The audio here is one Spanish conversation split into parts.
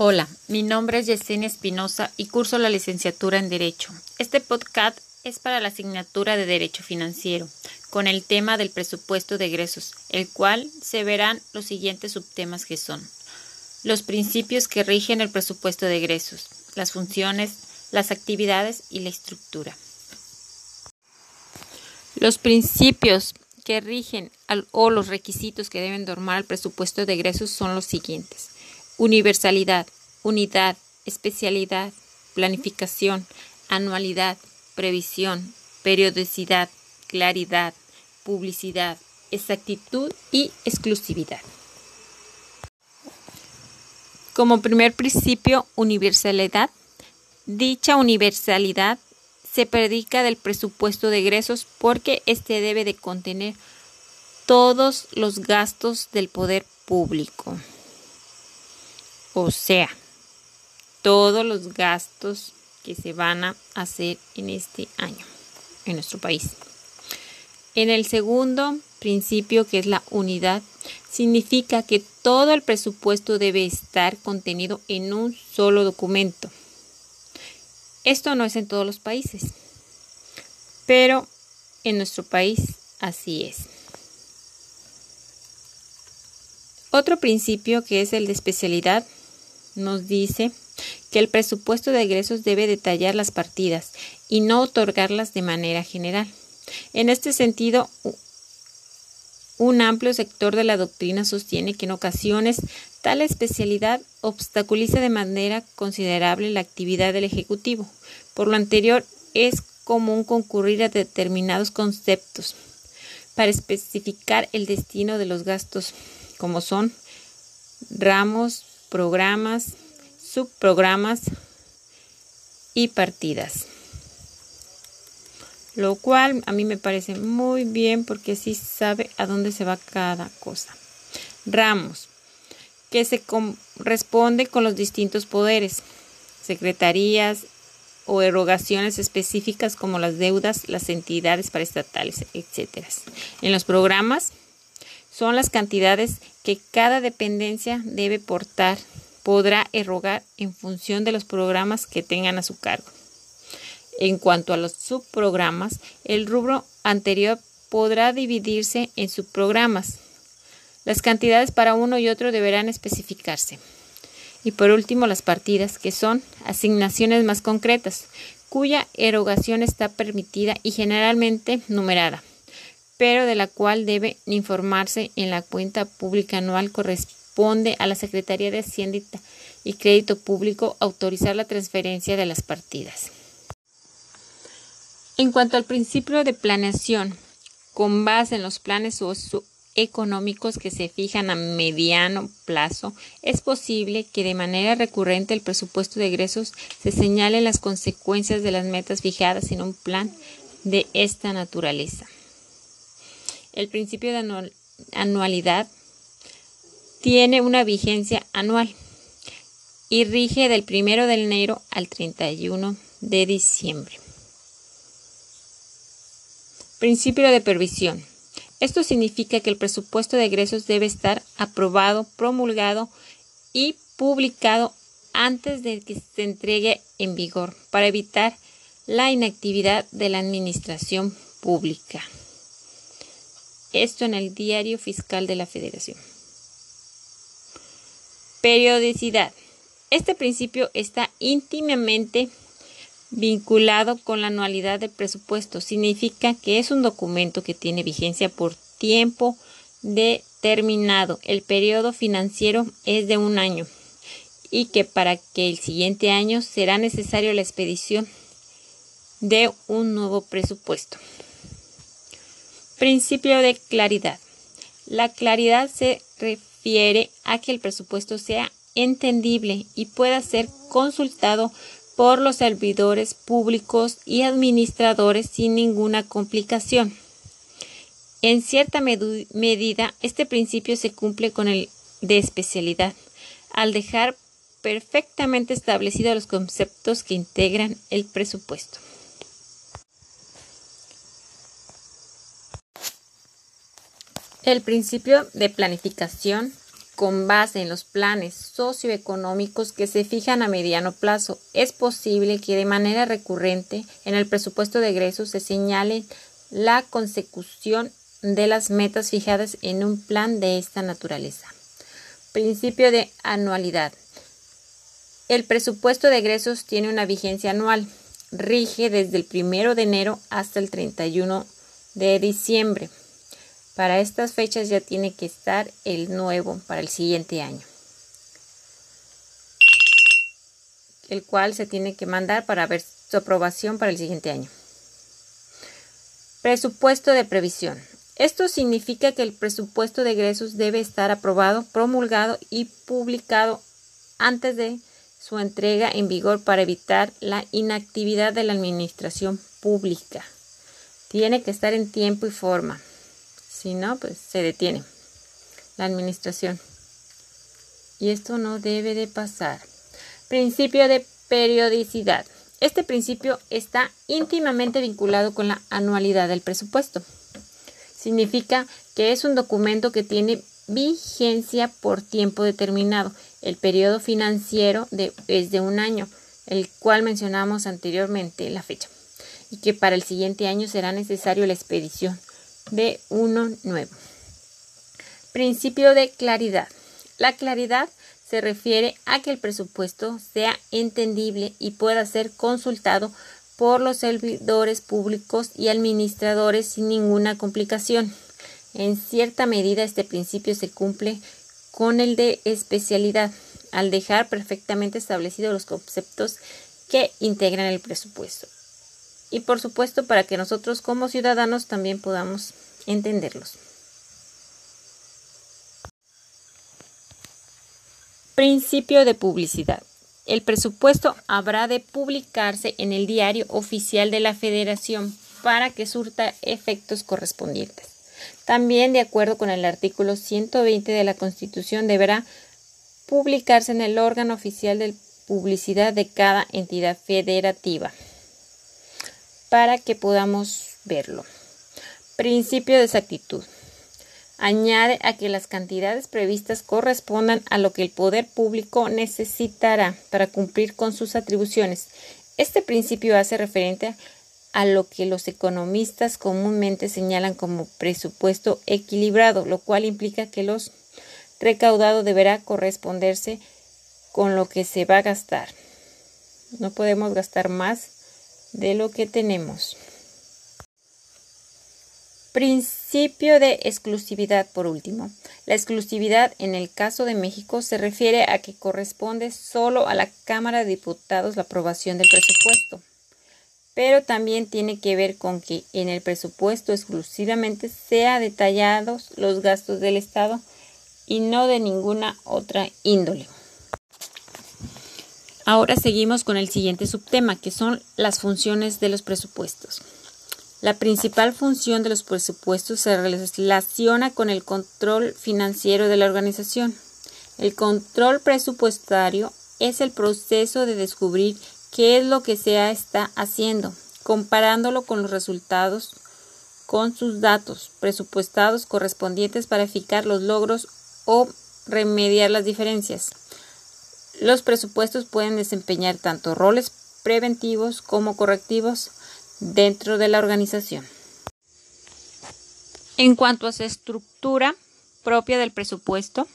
Hola, mi nombre es Yesenia Espinosa y curso la licenciatura en Derecho. Este podcast es para la asignatura de Derecho Financiero, con el tema del presupuesto de egresos, el cual se verán los siguientes subtemas que son los principios que rigen el presupuesto de egresos, las funciones, las actividades y la estructura. Los principios que rigen o los requisitos que deben normar el presupuesto de egresos son los siguientes. Universalidad, unidad, especialidad, planificación, anualidad, previsión, periodicidad, claridad, publicidad, exactitud y exclusividad. Como primer principio, universalidad. Dicha universalidad se predica del presupuesto de egresos porque éste debe de contener todos los gastos del poder público. O sea, todos los gastos que se van a hacer en este año en nuestro país. En el segundo principio, que es la unidad, significa que todo el presupuesto debe estar contenido en un solo documento. Esto no es en todos los países, pero en nuestro país así es. Otro principio que es el de especialidad nos dice que el presupuesto de egresos debe detallar las partidas y no otorgarlas de manera general. En este sentido, un amplio sector de la doctrina sostiene que en ocasiones tal especialidad obstaculiza de manera considerable la actividad del Ejecutivo. Por lo anterior, es común concurrir a determinados conceptos para especificar el destino de los gastos, como son ramos, programas, subprogramas y partidas. Lo cual a mí me parece muy bien porque sí sabe a dónde se va cada cosa. Ramos, que se corresponde con los distintos poderes, secretarías o erogaciones específicas como las deudas, las entidades paraestatales, etc. En los programas son las cantidades que cada dependencia debe portar podrá erogar en función de los programas que tengan a su cargo. En cuanto a los subprogramas, el rubro anterior podrá dividirse en subprogramas. Las cantidades para uno y otro deberán especificarse. Y por último, las partidas, que son asignaciones más concretas, cuya erogación está permitida y generalmente numerada, pero de la cual debe informarse en la cuenta pública anual corresponde a la Secretaría de Hacienda y Crédito Público autorizar la transferencia de las partidas. En cuanto al principio de planeación, con base en los planes económicos que se fijan a mediano plazo, es posible que de manera recurrente el presupuesto de egresos se señale las consecuencias de las metas fijadas en un plan de esta naturaleza. El principio de anualidad tiene una vigencia anual y rige del 1 de enero al 31 de diciembre. Principio de previsión. Esto significa que el presupuesto de egresos debe estar aprobado, promulgado y publicado antes de que se entregue en vigor para evitar la inactividad de la administración pública. Esto en el diario fiscal de la Federación. Periodicidad. Este principio está íntimamente vinculado con la anualidad del presupuesto. Significa que es un documento que tiene vigencia por tiempo determinado. El periodo financiero es de un año y que para que el siguiente año será necesario la expedición de un nuevo presupuesto. Principio de claridad. La claridad se refiere a que el presupuesto sea entendible y pueda ser consultado por los servidores públicos y administradores sin ninguna complicación. En cierta medida, este principio se cumple con el de especialidad, al dejar perfectamente establecidos los conceptos que integran el presupuesto. El principio de planificación con base en los planes socioeconómicos que se fijan a mediano plazo, es posible que de manera recurrente en el presupuesto de egresos se señale la consecución de las metas fijadas en un plan de esta naturaleza. Principio de anualidad. El presupuesto de egresos tiene una vigencia anual. Rige desde el 1 de enero hasta el 31 de diciembre. Para estas fechas ya tiene que estar el nuevo para el siguiente año, el cual se tiene que mandar para ver su aprobación para el siguiente año. Presupuesto de previsión. Esto significa que el presupuesto de egresos debe estar aprobado, promulgado y publicado antes de su entrega en vigor para evitar la inactividad de la administración pública. Tiene que estar en tiempo y forma. Si no, pues se detiene la administración. Y esto no debe de pasar. Principio de periodicidad. Este principio está íntimamente vinculado con la anualidad del presupuesto. Significa que es un documento que tiene vigencia por tiempo determinado. El periodo financiero es de un año, el cual mencionamos anteriormente la fecha, y que para el siguiente año será necesario la expedición de uno nuevo. Principio de claridad. La claridad se refiere a que el presupuesto sea entendible y pueda ser consultado por los servidores públicos y administradores sin ninguna complicación. En cierta medida este principio se cumple con el de especialidad, al dejar perfectamente establecidos los conceptos que integran el presupuesto y por supuesto para que nosotros como ciudadanos también podamos entenderlos. Principio de publicidad. El presupuesto habrá de publicarse en el diario oficial de la Federación para que surta efectos correspondientes. También, de acuerdo con el artículo 120 de la Constitución, deberá publicarse en el órgano oficial de publicidad de cada entidad federativa para que podamos verlo. Principio de exactitud. Añade a que las cantidades previstas correspondan a lo que el poder público necesitará para cumplir con sus atribuciones. Este principio hace referencia a lo que los economistas comúnmente señalan como presupuesto equilibrado, lo cual implica que los recaudado deberá corresponderse con lo que se va a gastar. No podemos gastar más de lo que tenemos. Principio de exclusividad por último. La exclusividad en el caso de México se refiere a que corresponde solo a la Cámara de Diputados la aprobación del presupuesto, pero también tiene que ver con que en el presupuesto exclusivamente sea detallados los gastos del Estado y no de ninguna otra índole. Ahora seguimos con el siguiente subtema, que son las funciones de los presupuestos. La principal función de los presupuestos se relaciona con el control financiero de la organización. El control presupuestario es el proceso de descubrir qué es lo que se está haciendo, comparándolo con los resultados, con sus datos presupuestados correspondientes para fijar los logros o remediar las diferencias. Los presupuestos pueden desempeñar tanto roles preventivos como correctivos dentro de la organización. En cuanto a su estructura propia del presupuesto,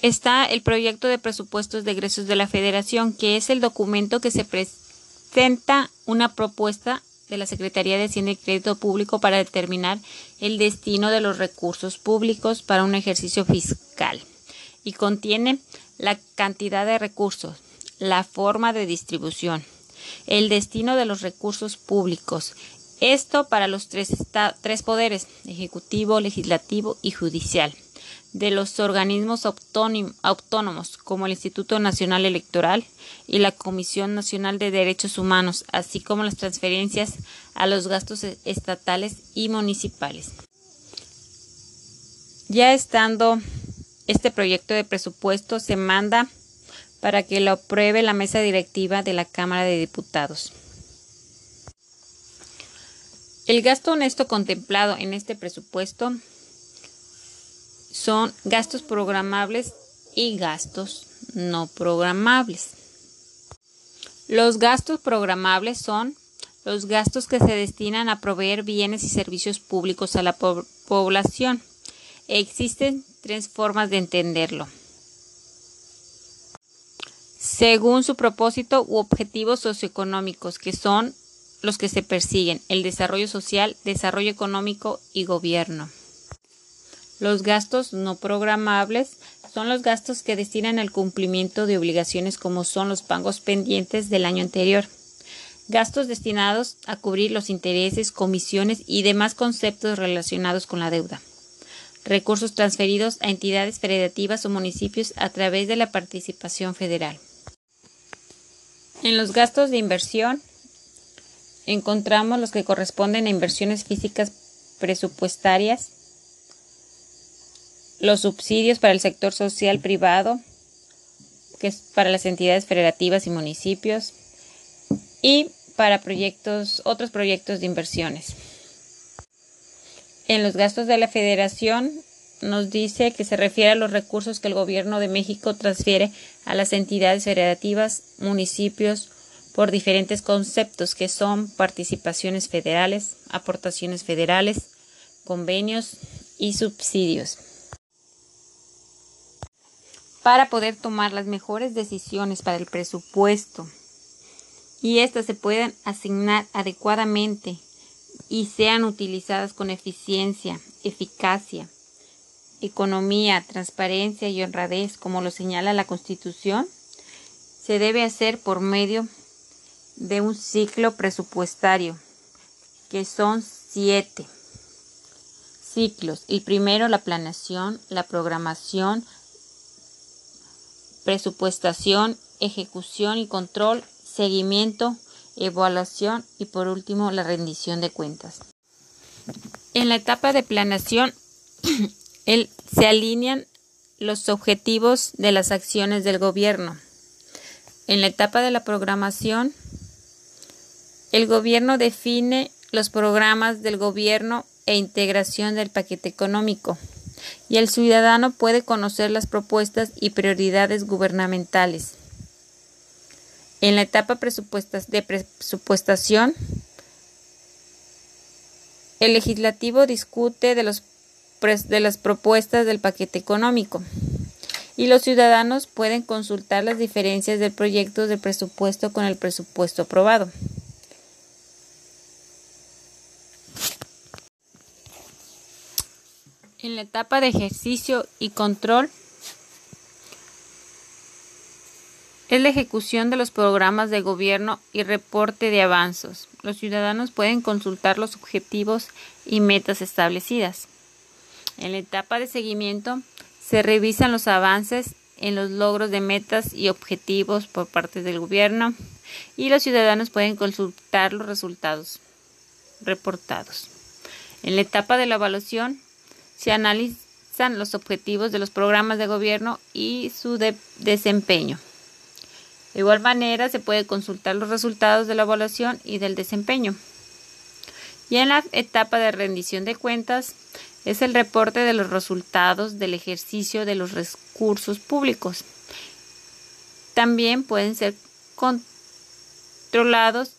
está el proyecto de presupuestos de egresos de la Federación, que es el documento que se presenta una propuesta de la Secretaría de Hacienda y Crédito Público para determinar el destino de los recursos públicos para un ejercicio fiscal y contiene la cantidad de recursos, la forma de distribución, el destino de los recursos públicos. Esto para los tres, tres poderes, ejecutivo, legislativo y judicial, de los organismos autónomos como el Instituto Nacional Electoral y la Comisión Nacional de Derechos Humanos, así como las transferencias a los gastos estatales y municipales. Ya estando este proyecto de presupuesto se manda para que lo apruebe la mesa directiva de la Cámara de Diputados. El gasto honesto contemplado en este presupuesto son gastos programables y gastos no programables. Los gastos programables son los gastos que se destinan a proveer bienes y servicios públicos a la población. Existen tres formas de entenderlo. Según su propósito u objetivos socioeconómicos, que son los que se persiguen, el desarrollo social, desarrollo económico y gobierno. Los gastos no programables son los gastos que destinan al cumplimiento de obligaciones como son los pagos pendientes del año anterior. Gastos destinados a cubrir los intereses, comisiones y demás conceptos relacionados con la deuda. Recursos transferidos a entidades federativas o municipios a través de la participación federal. En los gastos de inversión encontramos los que corresponden a inversiones físicas presupuestarias, los subsidios para el sector social privado, que es para las entidades federativas y municipios, y para proyectos, otros proyectos de inversiones. En los gastos de la federación nos dice que se refiere a los recursos que el gobierno de México transfiere a las entidades federativas, municipios, por diferentes conceptos que son participaciones federales, aportaciones federales, convenios y subsidios. Para poder tomar las mejores decisiones para el presupuesto y éstas se puedan asignar adecuadamente y sean utilizadas con eficiencia, eficacia, economía, transparencia y honradez, como lo señala la Constitución, se debe hacer por medio de un ciclo presupuestario, que son siete ciclos. El primero, la planeación, la programación, presupuestación, ejecución y control, seguimiento, evaluación y por último la rendición de cuentas. En la etapa de planeación se alinean los objetivos de las acciones del gobierno. En la etapa de la programación el gobierno define los programas del gobierno e integración del paquete económico y el ciudadano puede conocer las propuestas y prioridades gubernamentales. En la etapa de presupuestación, el legislativo discute de, los, de las propuestas del paquete económico y los ciudadanos pueden consultar las diferencias del proyecto de presupuesto con el presupuesto aprobado. En la etapa de ejercicio y control es la ejecución de los programas de gobierno y reporte de avanzos. Los ciudadanos pueden consultar los objetivos y metas establecidas. En la etapa de seguimiento se revisan los avances en los logros de metas y objetivos por parte del gobierno y los ciudadanos pueden consultar los resultados reportados. En la etapa de la evaluación se analizan los objetivos de los programas de gobierno y su desempeño. De igual manera, se puede consultar los resultados de la evaluación y del desempeño. Y en la etapa de rendición de cuentas es el reporte de los resultados del ejercicio de los recursos públicos. También pueden ser controlados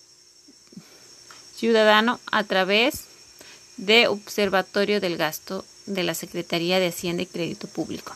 ciudadano a través de Observatorio del Gasto de la Secretaría de Hacienda y Crédito Público.